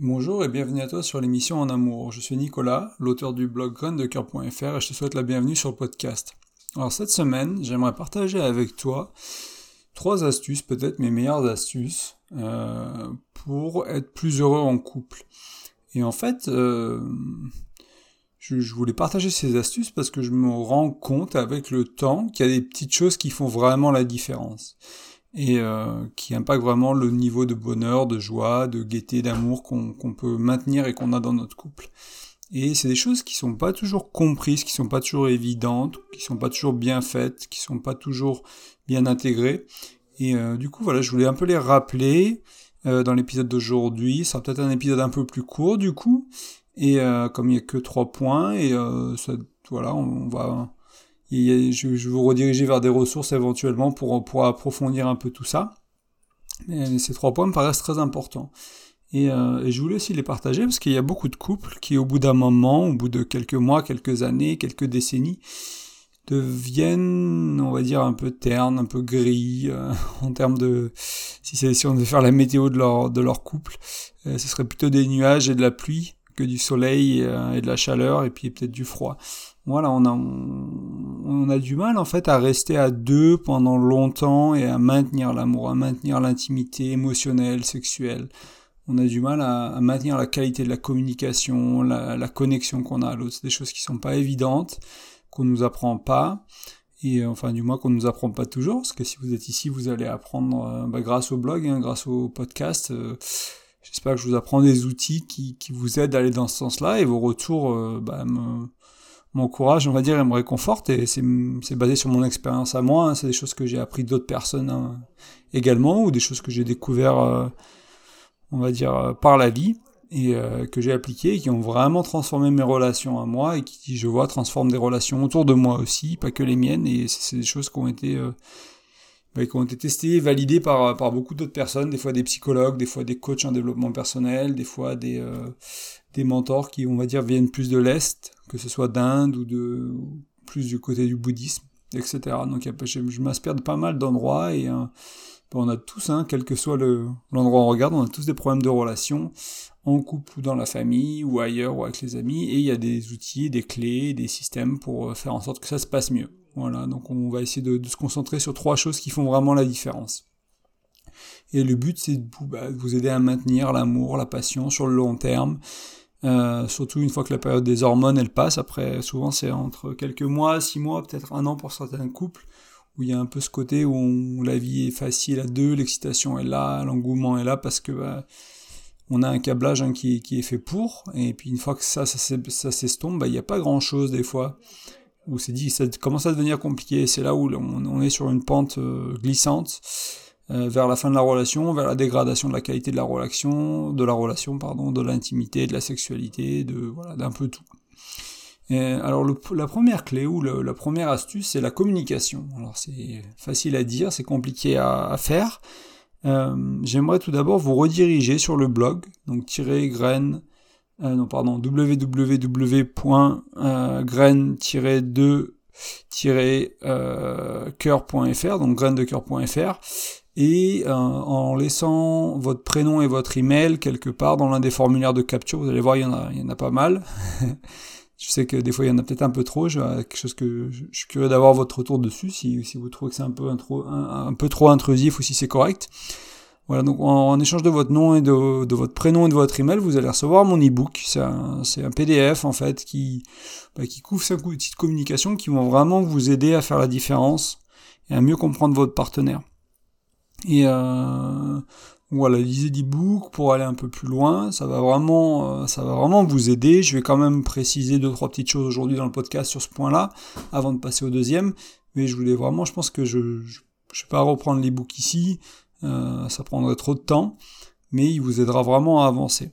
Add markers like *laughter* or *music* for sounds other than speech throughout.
Bonjour et bienvenue à toi sur l'émission En Amour. Je suis Nicolas, l'auteur du blog graindecoeur.fr et je te souhaite la bienvenue sur le podcast. Alors cette semaine, j'aimerais partager avec toi trois astuces, peut-être mes meilleures astuces, euh, pour être plus heureux en couple. Et en fait, euh, je, voulais partager ces astuces parce que je me rends compte avec le temps qu'il y a des petites choses qui font vraiment la différence et euh, qui impactent vraiment le niveau de bonheur, de joie, de gaieté, d'amour qu'on peut maintenir et qu'on a dans notre couple. Et c'est des choses qui sont pas toujours comprises, qui sont pas toujours évidentes, qui sont pas toujours bien faites, qui sont pas toujours bien intégrées. Et euh, du coup, voilà, je voulais un peu les rappeler euh, dans l'épisode d'aujourd'hui. Ça sera peut-être un épisode un peu plus court du coup. Et euh, comme il y a que trois points, et euh, ça, voilà, on, va je, vais vous rediriger vers des ressources éventuellement pour, approfondir un peu tout ça. Ces trois points me paraissent très importants. Et, euh, et, je voulais aussi les partager parce qu'il y a beaucoup de couples qui, au bout d'un moment, au bout de quelques mois, quelques années, quelques décennies, deviennent, on va dire, un peu ternes, un peu gris, euh, *laughs* en termes de, si, on devait faire la météo de leur, couple, euh, ce serait plutôt des nuages et de la pluie que du soleil et de la chaleur et puis peut-être du froid voilà, on a, on a du mal en fait à rester à deux pendant longtemps et à maintenir l'amour, à maintenir l'intimité émotionnelle, sexuelle. On a du mal à, maintenir la qualité de la communication, la, connexion qu'on a à l'autre. C'est des choses qui sont pas évidentes, qu'on nous apprend pas, et euh, enfin du moins qu'on nous apprend pas toujours, parce que si vous êtes ici, vous allez apprendre euh, bah, grâce au blog, hein, grâce au podcast. Euh, j'espère que je vous apprends des outils qui, qui vous aident à aller dans ce sens-là, et vos retours bah, m'encourage, on va dire, et me réconforte. Et c'est basé sur mon expérience à moi. Hein. C'est des choses que j'ai appris d'autres personnes hein, également, ou des choses que j'ai découvert, euh, on va dire, euh, par la vie et euh, que j'ai appliquées, qui ont vraiment transformé mes relations à moi et qui, je vois, transforment des relations autour de moi aussi, pas que les miennes. Et c'est des choses qui ont été bah, qui ont été testées, validées par, par beaucoup d'autres personnes, des fois des psychologues, des fois des coachs en développement personnel, des fois des, des mentors qui, on va dire, viennent plus de l'Est, que ce soit d'Inde ou de plus du côté du bouddhisme, etc. Donc je, je m'inspire de pas mal d'endroits et euh, on a tous, hein, quel que soit l'endroit où on regarde, on a tous des problèmes de relations, en couple ou dans la famille, ou ailleurs, ou avec les amis, et il y a des outils, des clés, des systèmes pour euh, faire en sorte que ça se passe mieux. Voilà, donc on va essayer de, de se concentrer sur trois choses qui font vraiment la différence. Et le but, c'est de bah, vous aider à maintenir l'amour, la passion sur le long terme, euh, surtout une fois que la période des hormones elle passe, après souvent c'est entre quelques mois, six mois, peut-être un an pour certains couples, où il y a un peu ce côté où la vie est facile à deux, l'excitation est là, l'engouement est là parce que bah, on a un câblage hein, qui, est fait pour, et puis une fois que ça, ça, s'estompe, bah, il n'y a pas grand chose des fois, où c'est dit, ça commence à devenir compliqué, c'est là où on, est sur une pente euh, glissante, euh, vers la fin de la relation, vers la dégradation de la qualité de la relation, de la relation, pardon, de l'intimité, de la sexualité, de voilà, d'un peu tout. Alors la première clé ou la première astuce, c'est la communication. Alors c'est facile à dire, c'est compliqué à, faire. Euh, J'aimerais tout d'abord vous rediriger sur le blog, donc tirer graine, euh, non pardon, www.graine-2-coeur.fr, euh, donc graine-de-coeur.fr, et euh, en laissant votre prénom et votre email quelque part dans l'un des formulaires de capture, vous allez voir, il y en a, il y en a pas mal. *laughs* je sais que des fois il y en a peut-être un peu trop, je, quelque chose que je, suis curieux d'avoir votre retour dessus, si, si vous trouvez que c'est un peu, un, peu trop intrusif ou si c'est correct. Voilà, donc en, échange de votre nom et de, de, votre prénom et de votre email, vous allez recevoir mon e-book. C'est un, un, PDF en fait qui, bah, qui couvre cinq outils de communication qui vont vraiment vous aider à faire la différence et à mieux comprendre votre partenaire. Et euh, voilà, lisez d'e-book pour aller un peu plus loin. Ça va vraiment, euh, ça va vraiment vous aider. Je vais quand même préciser deux trois petites choses aujourd'hui dans le podcast sur ce point-là, avant de passer au deuxième. Mais je voulais vraiment, je pense que je, je, je vais pas reprendre l'e-book ici. Euh, ça prendrait trop de temps, mais il vous aidera vraiment à avancer.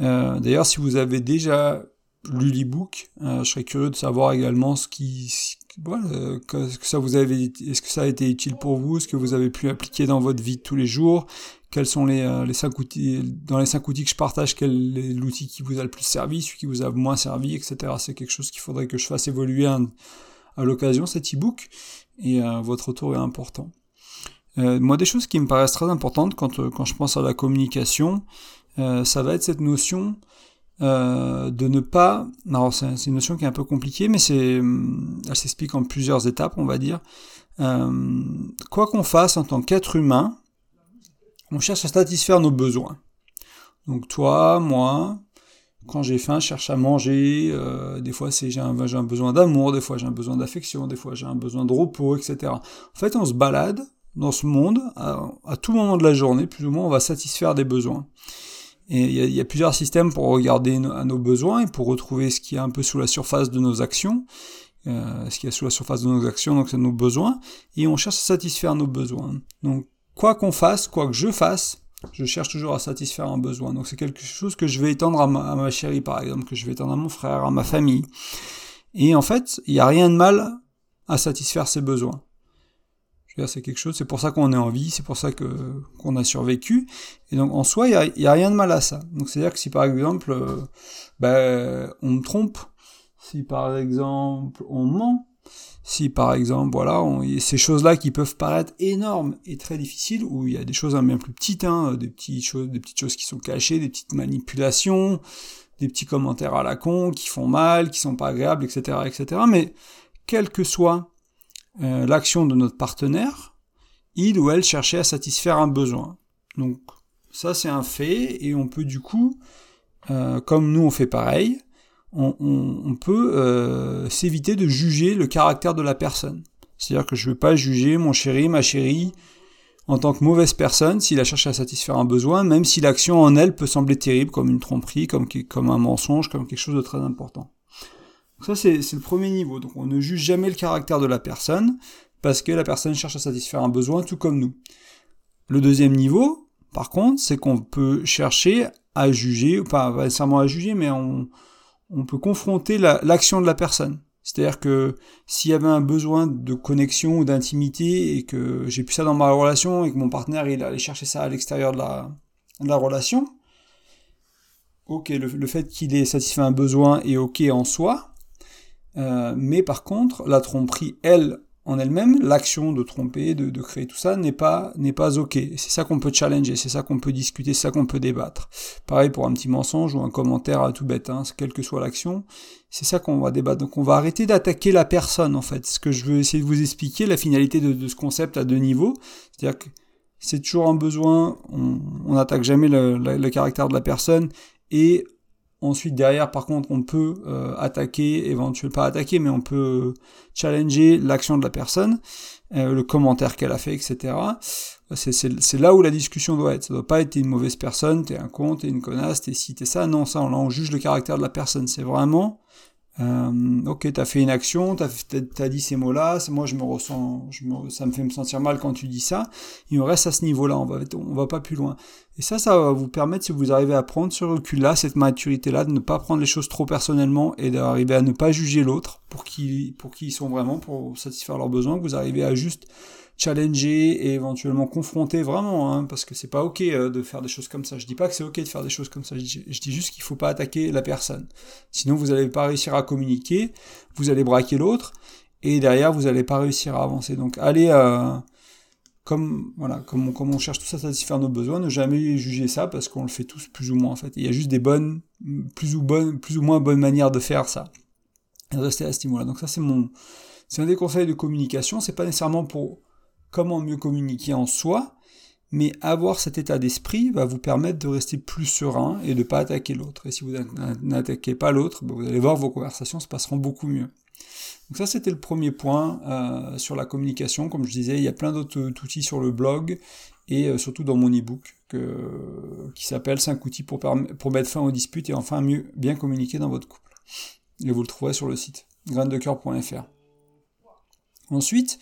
Euh, D'ailleurs, si vous avez déjà lu l'e-book, euh, je serais curieux de savoir également ce qui, voilà, que, que ça vous avez, est-ce que ça a été utile pour vous, ce que vous avez pu appliquer dans votre vie de tous les jours, quels sont les, euh, les cinq outils, dans les cinq outils que je partage, quel est l'outil qui vous a le plus servi, celui qui vous a moins servi, etc. C'est quelque chose qu'il faudrait que je fasse évoluer à l'occasion, cet e-book, et euh, votre retour est important. Euh, moi, des choses qui me paraissent très importantes quand, quand je pense à la communication, ça va être cette notion de ne pas. Alors c'est une notion qui est un peu compliquée, mais c'est, elle s'explique en plusieurs étapes, on va dire. quoi qu'on fasse en tant qu'être humain, on cherche à satisfaire nos besoins. Donc toi, moi, quand j'ai faim, je cherche à manger. Euh, des fois, j'ai un, un, besoin d'amour, des fois j'ai un besoin d'affection, des fois j'ai un besoin de repos, etc. En fait, on se balade dans ce monde à, tout moment de la journée, plus ou moins, on va satisfaire des besoins. Et il y, y, a plusieurs systèmes pour regarder à nos besoins et pour retrouver ce qui est un peu sous la surface de nos actions. Euh, ce qui est sous la surface de nos actions, donc c'est nos besoins, et on cherche à satisfaire nos besoins. Donc, quoi qu'on fasse, quoi que je fasse, je cherche toujours à satisfaire un besoin. Donc c'est quelque chose que je vais étendre à ma, chérie, par exemple, que je vais étendre à mon frère, à ma famille. Et en fait, il n'y a rien de mal à satisfaire ses besoins. Dire, c'est quelque chose, c'est pour ça qu'on est en vie, c'est pour ça que qu'on a survécu. Et donc en soi, il n'y a, rien de mal à ça. Donc c'est-à-dire que si par exemple, euh, ben, on me trompe, si par exemple on ment, si par exemple, voilà, on, ces choses-là qui peuvent paraître énormes et très difficiles, où il y a des choses bien plus petites, hein, des petites choses, des petites choses qui sont cachées, des petites manipulations, des petits commentaires à la con qui font mal, qui sont pas agréables, etc., etc. Mais quelle que soit euh, l'action de notre partenaire, il ou elle cherchait à satisfaire un besoin. Donc ça c'est un fait et on peut du coup, euh, comme nous on fait pareil, on, peut euh, s'éviter de juger le caractère de la personne. C'est-à-dire que je ne veux pas juger mon chéri, ma chérie, en tant que mauvaise personne s'il a cherché à satisfaire un besoin, même si l'action en elle peut sembler terrible, comme une tromperie, comme, comme un mensonge, comme quelque chose de très important. Ça, c'est le premier niveau. Donc on ne juge jamais le caractère de la personne, parce que la personne cherche à satisfaire un besoin, tout comme nous. Le deuxième niveau, par contre, c'est qu'on peut chercher à juger, pas nécessairement à juger, mais on, on peut confronter l'action de la personne. C'est-à-dire que s'il y avait un besoin de connexion ou d'intimité et que j'ai plus ça dans ma relation et que mon partenaire il allait chercher ça à l'extérieur de la relation, ok, le, fait qu'il ait satisfait un besoin est ok en soi, euh, mais par contre, la tromperie, elle, en elle-même, l'action de tromper, de, créer tout ça n'est pas n'est pas ok. C'est ça qu'on peut challenger, c'est ça qu'on peut discuter, c'est ça qu'on peut débattre. Pareil pour un petit mensonge ou un commentaire à tout bête, hein, quelle que soit l'action, c'est ça qu'on va débattre. Donc on va arrêter d'attaquer la personne en fait. Ce que je veux essayer de vous expliquer, la finalité de, ce concept à deux niveaux, c'est-à-dire que c'est toujours un besoin, on n'attaque jamais le, le caractère de la personne et Ensuite, derrière, par contre, on peut euh, attaquer, éventuellement pas attaquer, mais on peut challenger l'action de la personne, euh, le commentaire qu'elle a fait, etc. C'est là où la discussion doit être. Ça doit pas être une mauvaise personne, t'es un con, t'es une connasse, t'es ci, t'es ça. Non, ça, on juge le caractère de la personne. C'est vraiment euh, ok, t'as fait une action, t'as as dit ces mots-là, moi je me ressens, ça me fait me sentir mal quand tu dis ça. Il me reste à ce niveau-là, on va, on va pas plus loin. Et ça, ça va vous permettre, si vous arrivez à prendre ce recul-là, cette maturité-là, de ne pas prendre les choses trop personnellement et d'arriver à ne pas juger l'autre pour qui, pour qui ils sont vraiment, pour satisfaire leurs besoins, que vous arrivez à juste challenger et éventuellement confronter vraiment, hein, parce que c'est pas ok euh, de faire des choses comme ça. Je dis pas que c'est ok de faire des choses comme ça, je dis, juste qu'il faut pas attaquer la personne. Sinon vous allez pas réussir à communiquer, vous allez braquer l'autre, et derrière vous allez pas réussir à avancer. Donc allez, euh, comme voilà, comme on, comme on cherche tous à satisfaire nos besoins, ne jamais juger ça parce qu'on le fait tous plus ou moins en fait. Il y a juste des bonnes, plus ou bonnes, plus ou moins bonnes manières de faire ça. Et rester à ce niveau-là. Donc ça c'est mon, c'est un des conseils de communication. C'est pas nécessairement pour comment mieux communiquer en soi, mais avoir cet état d'esprit va vous permettre de rester plus serein et de ne pas attaquer l'autre. Et si vous n'attaquez pas l'autre, ben, vous allez voir vos conversations se passeront beaucoup mieux. Donc ça c'était le premier point euh, sur la communication. Comme je disais, il y a plein d'autres outils sur le blog et euh, surtout dans mon e-book qui s'appelle 5 outils pour, mettre fin aux disputes et enfin mieux bien communiquer dans votre couple. Et vous le trouverez sur le site graindecoeur.fr. Ensuite,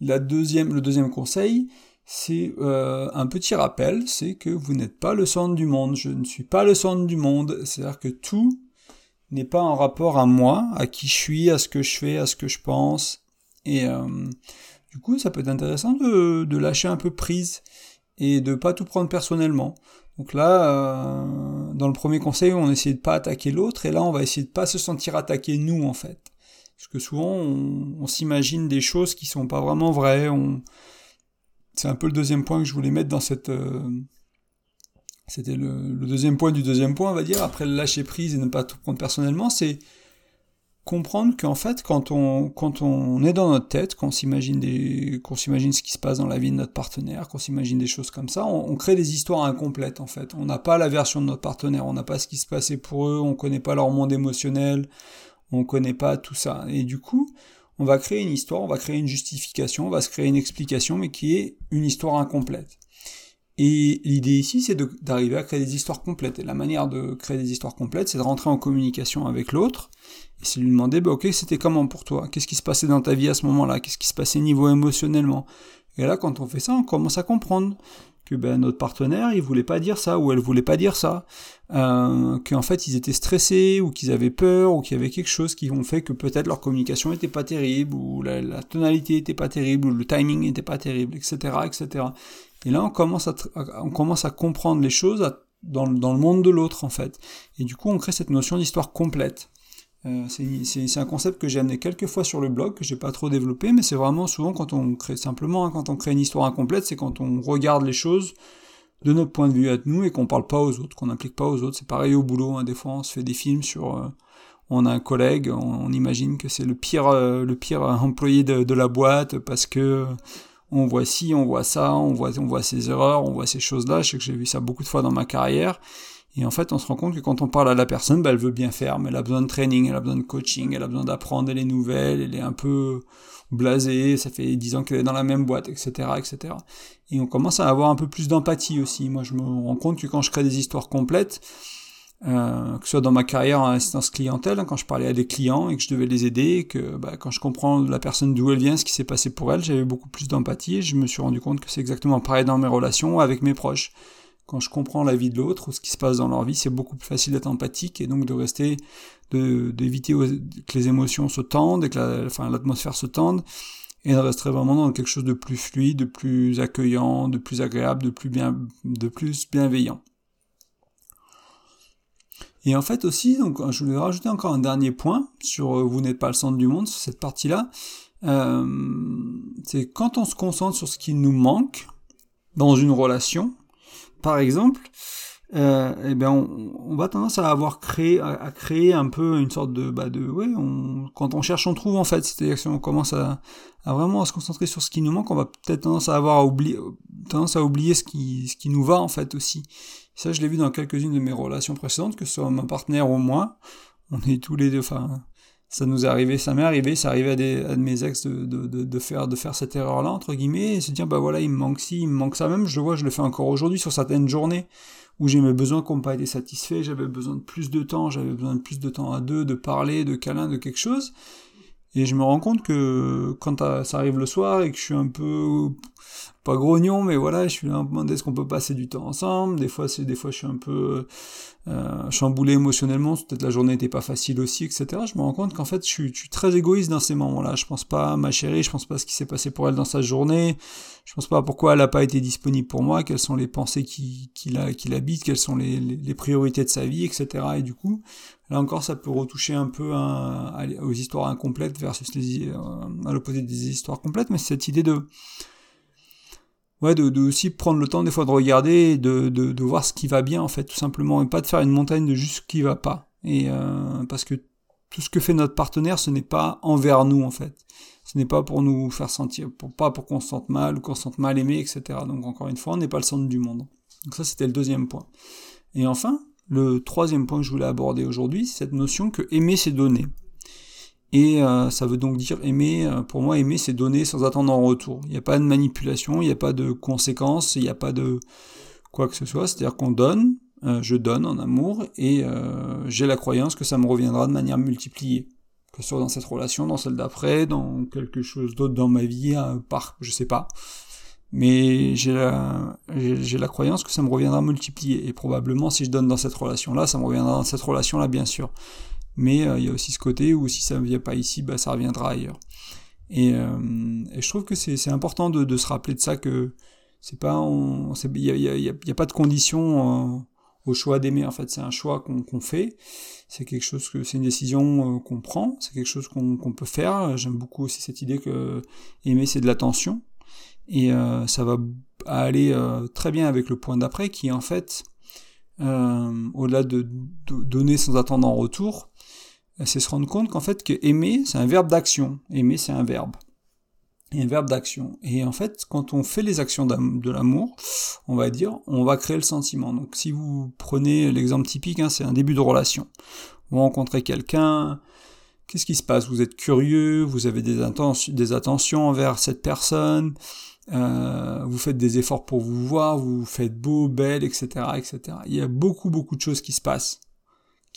la deuxième, le deuxième conseil, c'est euh, un petit rappel, c'est que vous n'êtes pas le centre du monde. Je ne suis pas le centre du monde. C'est-à-dire que tout n'est pas en rapport à moi, à qui je suis, à ce que je fais, à ce que je pense. Et euh, du coup, ça peut être intéressant de, lâcher un peu prise et de pas tout prendre personnellement. Donc là, euh, dans le premier conseil, on essaie de pas attaquer l'autre, et là, on va essayer de pas se sentir attaqué nous, en fait. Parce que souvent, on, s'imagine des choses qui sont pas vraiment vraies. C'est un peu le deuxième point que je voulais mettre dans cette, euh, c'était le, deuxième point du deuxième point, on va dire, après le lâcher prise et ne pas tout prendre personnellement, c'est comprendre qu'en fait, quand on, quand on est dans notre tête, qu'on s'imagine des, s'imagine ce qui se passe dans la vie de notre partenaire, qu'on s'imagine des choses comme ça, on, crée des histoires incomplètes, en fait. On n'a pas la version de notre partenaire, on n'a pas ce qui se passait pour eux, on connaît pas leur monde émotionnel, on connaît pas tout ça. Et du coup, on va créer une histoire, on va créer une justification, on va se créer une explication, mais qui est une histoire incomplète. Et l'idée ici, c'est d'arriver à créer des histoires complètes. Et la manière de créer des histoires complètes, c'est de rentrer en communication avec l'autre, et c'est lui demander, bah, ok, c'était comment pour toi? Qu'est-ce qui se passait dans ta vie à ce moment-là? Qu'est-ce qui se passait niveau émotionnellement? Et là, quand on fait ça, on commence à comprendre que ben, notre partenaire, il voulait pas dire ça, ou elle voulait pas dire ça, euh, qu'en fait ils étaient stressés, ou qu'ils avaient peur, ou qu'il y avait quelque chose qui ont fait que peut-être leur communication était pas terrible, ou la, tonalité était pas terrible, ou le timing était pas terrible, etc., etc. Et là, on commence à, on commence à comprendre les choses dans, dans le monde de l'autre, en fait. Et du coup, on crée cette notion d'histoire complète. Euh, c'est un concept que j'ai amené quelques fois sur le blog, que j'ai pas trop développé, mais c'est vraiment souvent quand on crée simplement, hein, quand on crée une histoire incomplète, c'est quand on regarde les choses de notre point de vue à nous et qu'on parle pas aux autres, qu'on n'implique pas aux autres. C'est pareil au boulot, hein, des fois on se fait des films sur, euh, on a un collègue, on, imagine que c'est le pire, euh, le pire employé de, de, la boîte parce que on voit ci, on voit ça, on voit, on voit ses erreurs, on voit ces choses-là. Je sais que j'ai vu ça beaucoup de fois dans ma carrière. Et en fait, on se rend compte que quand on parle à la personne, bah, elle veut bien faire, mais elle a besoin de training, elle a besoin de coaching, elle a besoin d'apprendre les nouvelles, elle est un peu blasée, ça fait dix ans qu'elle est dans la même boîte, etc., etc. Et on commence à avoir un peu plus d'empathie aussi. Moi, je me rends compte que quand je crée des histoires complètes, euh, que ce soit dans ma carrière en assistance clientèle, hein, quand je parlais à des clients et que je devais les aider, que bah, quand je comprends la personne d'où elle vient, ce qui s'est passé pour elle, j'avais beaucoup plus d'empathie et je me suis rendu compte que c'est exactement pareil dans mes relations avec mes proches quand je comprends la vie de l'autre ou ce qui se passe dans leur vie, c'est beaucoup plus facile d'être empathique et donc de rester, d'éviter que les émotions se tendent et que la, enfin, l'atmosphère se tende et de rester vraiment dans quelque chose de plus fluide, de plus accueillant, de plus agréable, de plus bien, de plus bienveillant. Et en fait aussi, donc je voulais rajouter encore un dernier point sur euh, vous n'êtes pas le centre du monde, sur cette partie-là. Euh, c'est quand on se concentre sur ce qui nous manque dans une relation, par exemple, euh, eh bien, on, va tendance à avoir créé, à, créer un peu une sorte de, bah de, ouais, on, quand on cherche, on trouve en fait. C'est-à-dire que si on commence à, à, vraiment à se concentrer sur ce qui nous manque, on va peut-être tendance à avoir à oublier, tendance à oublier ce qui, ce qui nous va en fait aussi. Ça, je l'ai vu dans quelques-unes de mes relations précédentes, que ce soit ma partenaire ou moi, on est tous les deux, enfin, ça nous est arrivé, ça m'est arrivé, ça arrivait à, des, à mes ex de, de, de, faire, de faire cette erreur-là, entre guillemets, et se dire, bah voilà, il me manque ci, il me manque ça, même. Je le vois, je le fais encore aujourd'hui sur certaines journées où j'ai mes besoins qui n'ont pas été satisfaits, j'avais besoin de plus de temps, j'avais besoin de plus de temps à deux, de parler, de câlin, de quelque chose, et je me rends compte que quand ça arrive le soir et que je suis un peu pas grognon, mais voilà, je suis là, est-ce qu'on peut passer du temps ensemble Des fois, c'est des fois, je suis un peu euh, chamboulé émotionnellement, peut-être la journée n'était pas facile aussi, etc. Je me rends compte qu'en fait, je suis, très égoïste dans ces moments-là. Je pense pas à ma chérie, je pense pas à ce qui s'est passé pour elle dans sa journée, je pense pas pourquoi elle n'a pas été disponible pour moi, quelles sont les pensées qui, qui, l'habitent, quelles sont les, priorités de sa vie, etc. Et du coup, là encore, ça peut retoucher un peu aux histoires incomplètes versus euh, à l'opposé des histoires complètes, mais cette idée de ouais, de, aussi prendre le temps des fois de regarder, de, voir ce qui va bien en fait, tout simplement, et pas de faire une montagne de juste ce qui va pas. Et euh, parce que tout ce que fait notre partenaire, ce n'est pas envers nous en fait. Ce n'est pas pour nous faire sentir, pas pour qu'on se sente mal ou qu'on se sente mal aimé, etc. Donc encore une fois, on n'est pas le centre du monde. Donc ça, c'était le deuxième point. Et enfin, le troisième point que je voulais aborder aujourd'hui, c'est cette notion que aimer, c'est donner. Et euh, ça veut donc dire aimer, euh, pour moi, aimer, c'est donner sans attendre en retour. Il n'y a pas de manipulation, il n'y a pas de conséquences, il n'y a pas de quoi que ce soit. C'est-à-dire qu'on donne, euh, je donne en amour, et j'ai la croyance que ça me reviendra de manière multipliée. Que ce soit dans cette relation, dans celle d'après, dans quelque chose d'autre dans ma vie, par, je sais pas. Mais j'ai la, j'ai la croyance que ça me reviendra multiplié. Et probablement, si je donne dans cette relation-là, ça me reviendra dans cette relation-là, bien sûr mais euh, il y a aussi ce côté où si ça ne vient pas ici, bah, ça reviendra ailleurs. Et, euh, je trouve que c'est important de, se rappeler de ça que c'est pas il n'y a, y a, y a, pas de condition euh, au choix d'aimer. En fait c'est un choix qu'on fait. C'est quelque chose que c'est une décision qu'on prend. C'est quelque chose qu'on peut faire. J'aime beaucoup aussi cette idée que aimer c'est de l'attention. Et ça va aller très bien avec le point d'après qui en fait au-delà de, donner sans attendre en retour, c'est se rendre compte qu'en fait que aimer, c'est un verbe d'action. Aimer, c'est un verbe. Et un verbe d'action. Et en fait, quand on fait les actions de l'amour, on va dire, on va créer le sentiment. Donc si vous prenez l'exemple typique, hein, c'est un début de relation. Vous rencontrez quelqu'un, qu'est-ce qui se passe? Vous êtes curieux, vous avez des, des attentions envers cette personne, euh, vous faites des efforts pour vous voir, vous faites beau, belle, etc., etc. Il y a beaucoup, beaucoup de choses qui se passent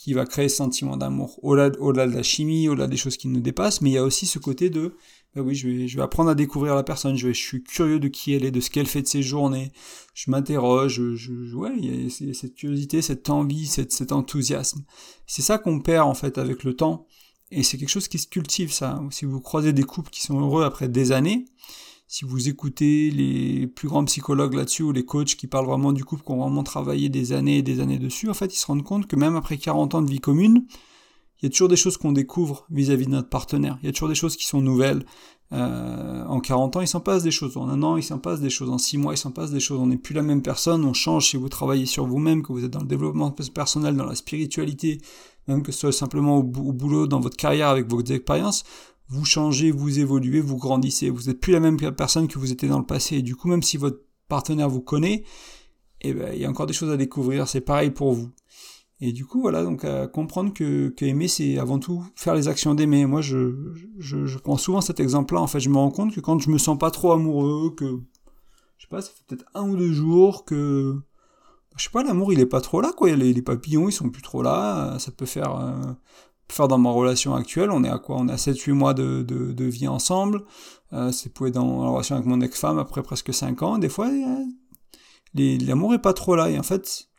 qui va créer ce sentiment d'amour. Au-delà, de la chimie, au-delà des choses qui nous dépassent, mais il y a aussi ce côté de bah oui, je vais, je vais apprendre à découvrir la personne, je suis curieux de qui elle est, de ce qu'elle fait de ses journées, je m'interroge, je, je, ouais, il y a cette curiosité, cette envie, cette, cet enthousiasme. C'est ça qu'on perd en fait avec le temps, et c'est quelque chose qui se cultive ça. Si vous croisez des couples qui sont heureux après des années, si vous écoutez les plus grands psychologues là-dessus ou les coachs qui parlent vraiment du couple, qui ont vraiment travaillé des années et des années dessus, en fait, ils se rendent compte que même après 40 ans de vie commune, il y a toujours des choses qu'on découvre vis-à-vis de notre partenaire. Il y a toujours des choses qui sont nouvelles. Euh, en 40 ans, il s'en passe des choses. En un an, il s'en passe des choses. En six mois, il s'en passe des choses. On n'est plus la même personne. On change si vous travaillez sur vous-même, que vous êtes dans le développement personnel, dans la spiritualité, même que ce soit simplement au, boulot, dans votre carrière, avec vos expériences. Vous changez, vous évoluez, vous grandissez. Vous n'êtes plus la même personne que vous étiez dans le passé. Et du coup, même si votre partenaire vous connaît, eh ben, il y a encore des choses à découvrir. C'est pareil pour vous. Et du coup, voilà, donc à comprendre que, aimer, c'est avant tout faire les actions d'aimer. Moi, je, prends souvent cet exemple-là. En fait, je me rends compte que quand je me sens pas trop amoureux, que je sais pas, ça fait peut-être un ou deux jours que je sais pas, l'amour il est pas trop là, quoi. Les, les, papillons ils sont plus trop là. Ça peut faire, euh, faire dans ma relation actuelle. On est à quoi? On est à 7-8 mois de, de, de, vie ensemble. Euh, c'est pour dans la relation avec mon ex-femme après presque 5 ans. Des fois, l'amour est pas trop là. Et en fait,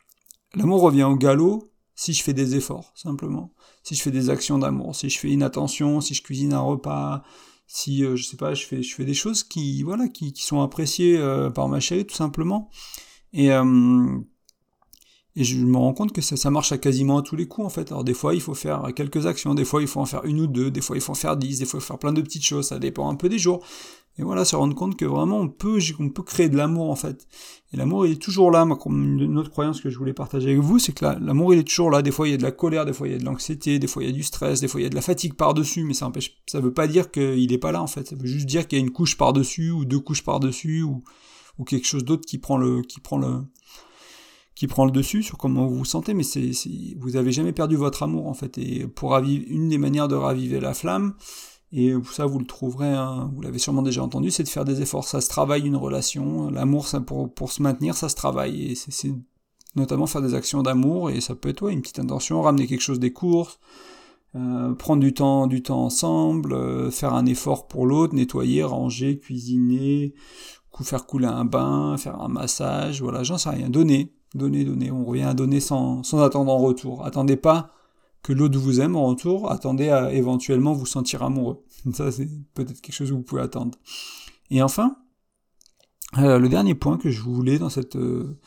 l'amour revient au galop si je fais des efforts, simplement. Si je fais des actions d'amour, si je fais une attention, si je cuisine un repas, si euh, je sais pas, je fais je fais des choses qui voilà qui, qui sont appréciées euh, par ma chérie tout simplement. Et euh, et je me rends compte que ça, marche à quasiment à tous les coups en fait. Alors des fois il faut faire quelques actions, des fois il faut en faire une ou deux, des fois il faut en faire dix, des fois il faut faire plein de petites choses, ça dépend un peu des jours. Et voilà, se rendre compte que vraiment on peut, créer de l'amour en fait. Et l'amour il est toujours là. Moi, une autre croyance que je voulais partager avec vous, c'est que l'amour il est toujours là. Des fois il y a de la colère, des fois il y a de l'anxiété, des fois il y a du stress, des fois il y a de la fatigue par dessus, mais ça empêche, ça veut pas dire qu'il est pas là en fait. Ça veut juste dire qu'il y a une couche par dessus ou deux couches par dessus ou ou quelque chose d'autre qui prend le qui prend le qui prend le dessus sur comment vous vous sentez, mais c'est, vous avez jamais perdu votre amour en fait. Et pour raviver, une des manières de raviver la flamme, et ça, vous le trouverez, hein, vous l'avez sûrement déjà entendu, c'est de faire des efforts. Ça se travaille une relation. L'amour, pour, pour se maintenir, ça se travaille. Et c'est notamment faire des actions d'amour. Et ça peut être ouais, une petite intention, ramener quelque chose des courses, euh, prendre du temps, du temps ensemble, euh, faire un effort pour l'autre, nettoyer, ranger, cuisiner, faire couler un bain, faire un massage. Voilà, j'en sais rien. Donner, donner, donner. On revient à donner sans, sans attendre en retour. Attendez pas que l'autre vous aime en retour, attendez à éventuellement vous sentir amoureux. *laughs* Ça, c'est peut-être quelque chose que vous pouvez attendre. Et enfin, euh, le dernier point que je voulais dans cette, euh,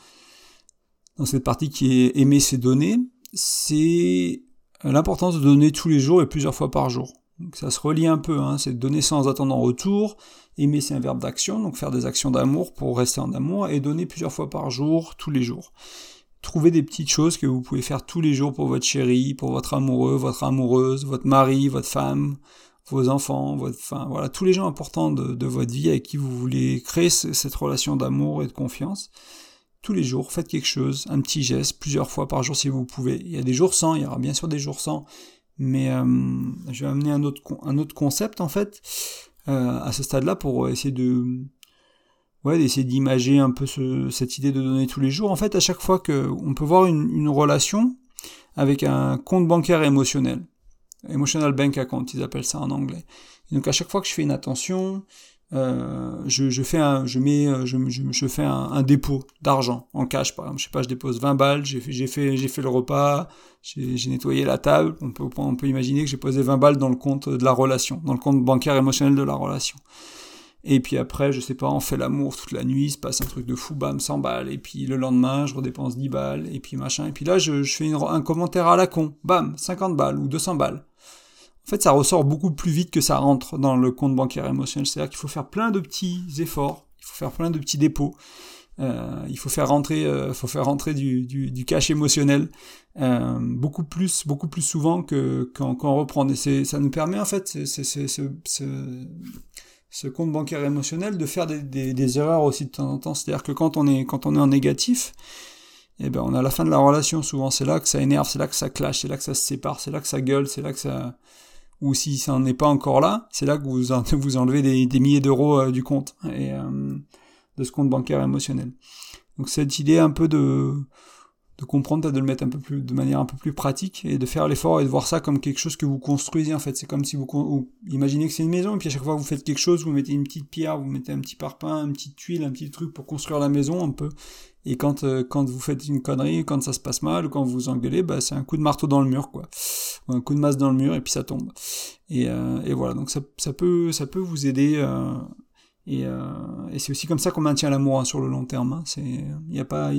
dans cette partie qui est aimer ses données, c'est l'importance de donner tous les jours et plusieurs fois par jour. Ça se relie un peu, hein, c'est donner sans attendre en retour. Aimer, c'est un verbe d'action, donc faire des actions d'amour pour rester en amour, et donner plusieurs fois par jour, tous les jours. Trouvez des petites choses que vous pouvez faire tous les jours pour votre chérie, pour votre amoureux, votre amoureuse, votre mari, votre femme, vos enfants, votre, enfin, voilà, tous les gens importants de, votre vie avec qui vous voulez créer cette relation d'amour et de confiance. Tous les jours, faites quelque chose, un petit geste, plusieurs fois par jour si vous pouvez. Il y a des jours sans, il y aura bien sûr des jours sans, mais euh, je vais amener un autre, un autre concept en fait euh, à ce stade-là pour essayer de ouais, d'essayer d'imager un peu ce, cette idée de donner tous les jours. En fait, à chaque fois que on peut voir une, relation avec un compte bancaire émotionnel, emotional bank account, ils appellent ça en anglais. Donc à chaque fois que je fais une attention, euh, je, fais un, je mets, euh, je, fais un, dépôt d'argent en cash, par exemple. Je sais pas, je dépose 20 balles, j'ai fait, j'ai fait, j'ai fait le repas, j'ai nettoyé la table. On peut, imaginer que j'ai posé 20 balles dans le compte de la relation, dans le compte bancaire émotionnel de la relation. Et puis après, je sais pas, on fait l'amour toute la nuit, il se passe un truc de fou, bam, 100 balles. Et puis le lendemain, je redépense 10 balles, et puis machin. Et puis là, je, fais un commentaire à la con, bam, 50 balles ou 200 balles. En fait, ça ressort beaucoup plus vite que ça rentre dans le compte bancaire émotionnel. C'est-à-dire qu'il faut faire plein de petits efforts, il faut faire plein de petits dépôts. Euh, il faut faire rentrer, euh, faut faire rentrer du, du, du cash émotionnel euh, beaucoup plus, beaucoup plus souvent que quand, quand reprend. Et ça nous permet en fait, c'est, ce, compte bancaire émotionnel de faire des, des, des, erreurs aussi de temps en temps. C'est-à-dire que quand on est, quand on est en négatif, eh ben on a la fin de la relation souvent. C'est là que ça énerve, c'est là que ça clash, c'est là que ça se sépare, c'est là que ça gueule, c'est là que ça ou si ça n'en est pas encore là, c'est là que vous, *laughs* vous enlevez des, milliers d'euros euh, du compte. Et, euh, de ce compte bancaire émotionnel. Donc cette idée un peu de, comprendre, de le mettre un peu plus, de manière un peu plus pratique et de faire l'effort et de voir ça comme quelque chose que vous construisez en fait. C'est comme si vous, imaginez que c'est une maison et puis à chaque fois vous faites quelque chose, vous mettez une petite pierre, vous mettez un petit parpaing, une petite tuile, un petit truc pour construire la maison un peu. Et quand euh, quand vous faites une connerie, quand ça se passe mal, quand vous vous engueulez, bah c'est un coup de marteau dans le mur quoi, ou un coup de masse dans le mur et puis ça tombe. Et, euh, et voilà donc ça, ça peut ça peut vous aider euh, et, euh, et c'est aussi comme ça qu'on maintient l'amour hein, sur le long terme. Hein. C'est, y a pas,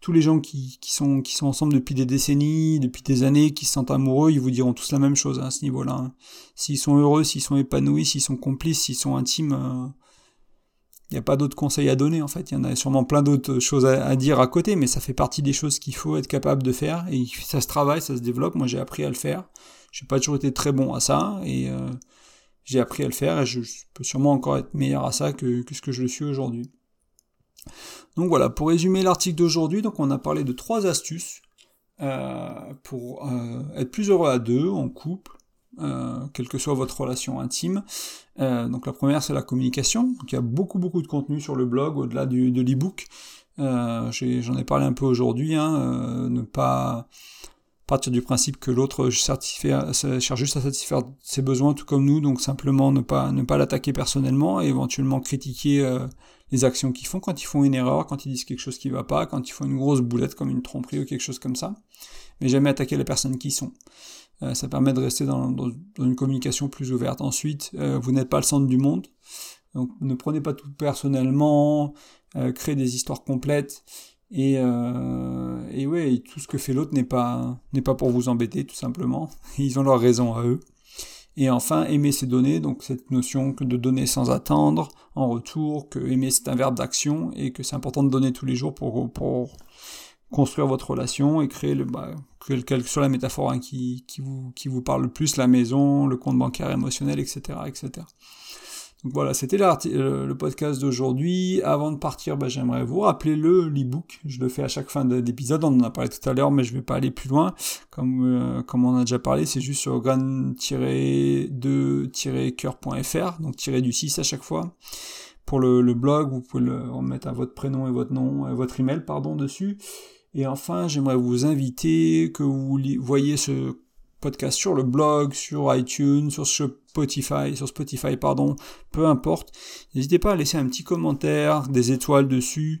tous les gens qui, qui, sont, qui sont ensemble depuis des décennies, depuis des années, qui se sentent amoureux, ils vous diront tous la même chose hein, à ce niveau-là. Hein. S'ils sont heureux, s'ils sont épanouis, s'ils sont complices, s'ils sont intimes, euh, n'y a pas d'autres conseils à donner en fait. Il y en a sûrement plein d'autres choses à, dire à côté, mais ça fait partie des choses qu'il faut être capable de faire. Et ça se travaille, ça se développe. Moi, j'ai appris à le faire. J'ai pas toujours été très bon à ça et euh, j'ai appris à le faire et je, peux sûrement encore être meilleur à ça que, ce que je le suis aujourd'hui. Donc voilà, pour résumer l'article d'aujourd'hui, donc on a parlé de trois astuces euh, pour euh, être plus heureux à deux, en couple, euh, quelle que soit votre relation intime. donc la première c'est la communication. Donc il y a beaucoup beaucoup de contenu sur le blog au-delà de l'e-book. J'en ai, parlé un peu aujourd'hui. Hein, ne pas partir du principe que l'autre cherche juste à satisfaire ses besoins tout comme nous, donc simplement ne pas ne pas l'attaquer personnellement et éventuellement critiquer euh, les actions qu'ils font quand ils font une erreur, quand ils disent quelque chose qui va pas, quand ils font une grosse boulette comme une tromperie ou quelque chose comme ça, mais jamais attaquer les personnes qui sont. Euh, ça permet de rester dans, une communication plus ouverte. Ensuite, euh, vous n'êtes pas le centre du monde, donc ne prenez pas tout personnellement, créez des histoires complètes. Et, euh, et ouais, tout ce que fait l'autre n'est pas, pas pour vous embêter, tout simplement. *laughs* Ils ont leur raison à eux. Et enfin, aimer ses données, donc cette notion de donner sans attendre en retour, que aimer c'est un verbe d'action et que c'est important de donner tous les jours pour, pour construire votre relation et créer le, bah, quelle que soit la métaphore hein, qui, qui, vous, qui vous parle le plus, la maison, le compte bancaire émotionnel, etc., etc. Donc voilà, c'était euh, le podcast d'aujourd'hui. Avant de partir, bah, j'aimerais vous rappeler le l'ebook. Je le fais à chaque fin d'épisode. On en a parlé tout à l'heure, mais je vais pas aller plus loin. Comme euh, comme on a déjà parlé, c'est juste sur gran-2-coeur.fr, donc tirer du 6 à chaque fois. Pour le, le blog, vous pouvez le remettre à votre prénom et votre nom, et votre email, pardon, dessus. Et enfin, j'aimerais vous inviter que vous voyez ce podcast sur le blog, sur iTunes, sur Spotify, sur Spotify, pardon, peu importe. N'hésitez pas à laisser un petit commentaire, des étoiles dessus.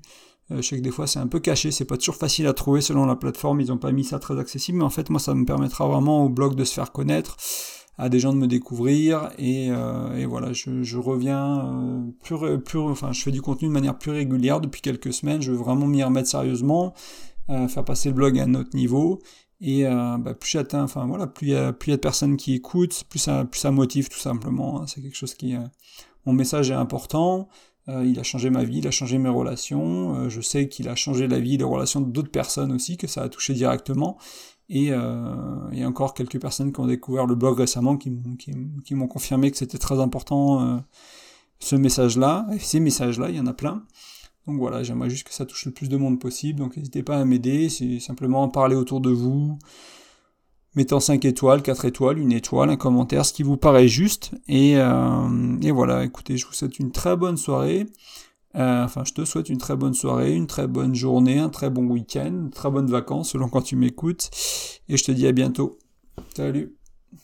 Euh, je sais que des fois c'est un peu caché, c'est pas toujours facile à trouver selon la plateforme, ils ont pas mis ça très accessible, mais en fait moi ça me permettra vraiment au blog de se faire connaître, à des gens de me découvrir, et, euh, voilà, je, reviens euh, plus, plus, enfin je fais du contenu de manière plus régulière depuis quelques semaines, je veux vraiment m'y remettre sérieusement, faire passer le blog à un autre niveau, et euh, bah, plus j'atteins, enfin voilà, plus il y a, plus y a de personnes qui écoutent, plus ça, plus ça motive tout simplement. Hein. C'est quelque chose qui, euh, mon message est important. Euh, il a changé ma vie, il a changé mes relations. Euh, je sais qu'il a changé la vie, les relations d'autres personnes aussi, que ça a touché directement. Et il y a encore quelques personnes qui ont découvert le blog récemment, qui, qui, qui m'ont confirmé que c'était très important ce message-là. Et ces messages-là, il y en a plein. Donc voilà, j'aimerais juste que ça touche le plus de monde possible, donc n'hésitez pas à m'aider, c'est simplement parler autour de vous, mettant 5 étoiles, 4 étoiles, une étoile, un commentaire, ce qui vous paraît juste. Et, euh, et voilà, écoutez, je vous souhaite une très bonne soirée. Euh, enfin, je te souhaite une très bonne soirée, une très bonne journée, un très bon week-end, très bonnes vacances selon quand tu m'écoutes. Et je te dis à bientôt. Salut